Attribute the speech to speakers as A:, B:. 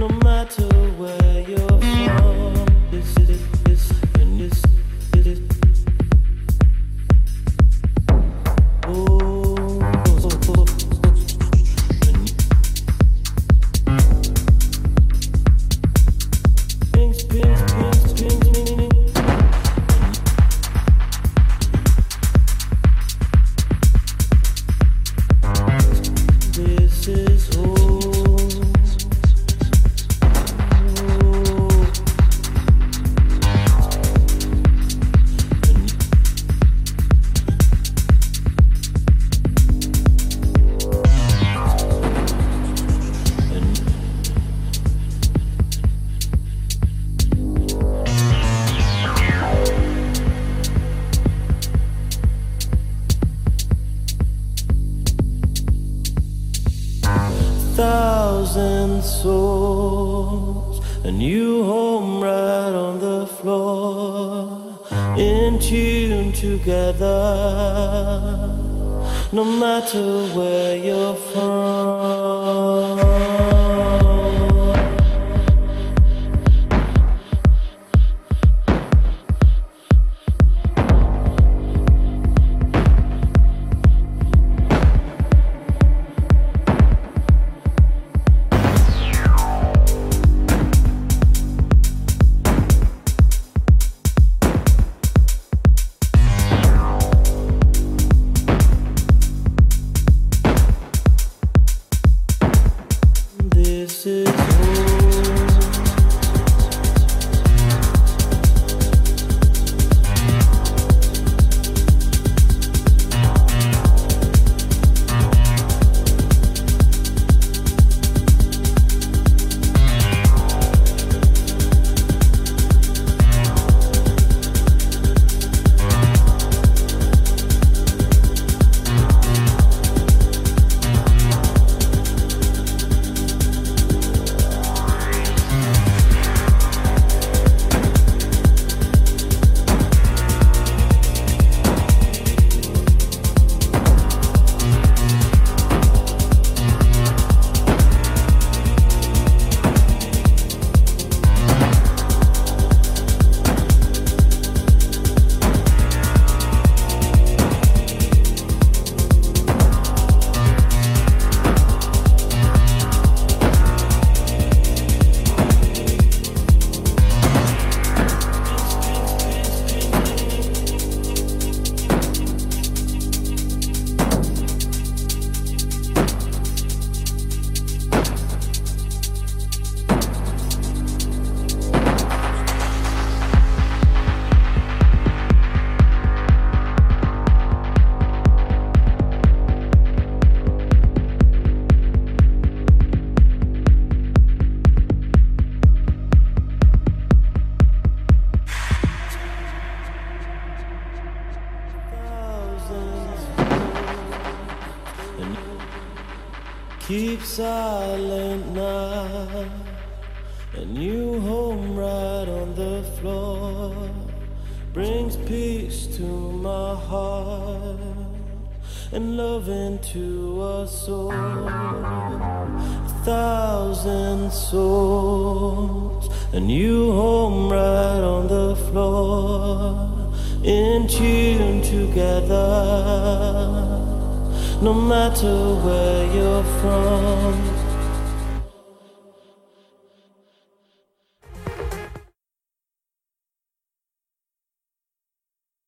A: No matter where you're from, this is souls a new home right on the floor in tune together. No matter where you're from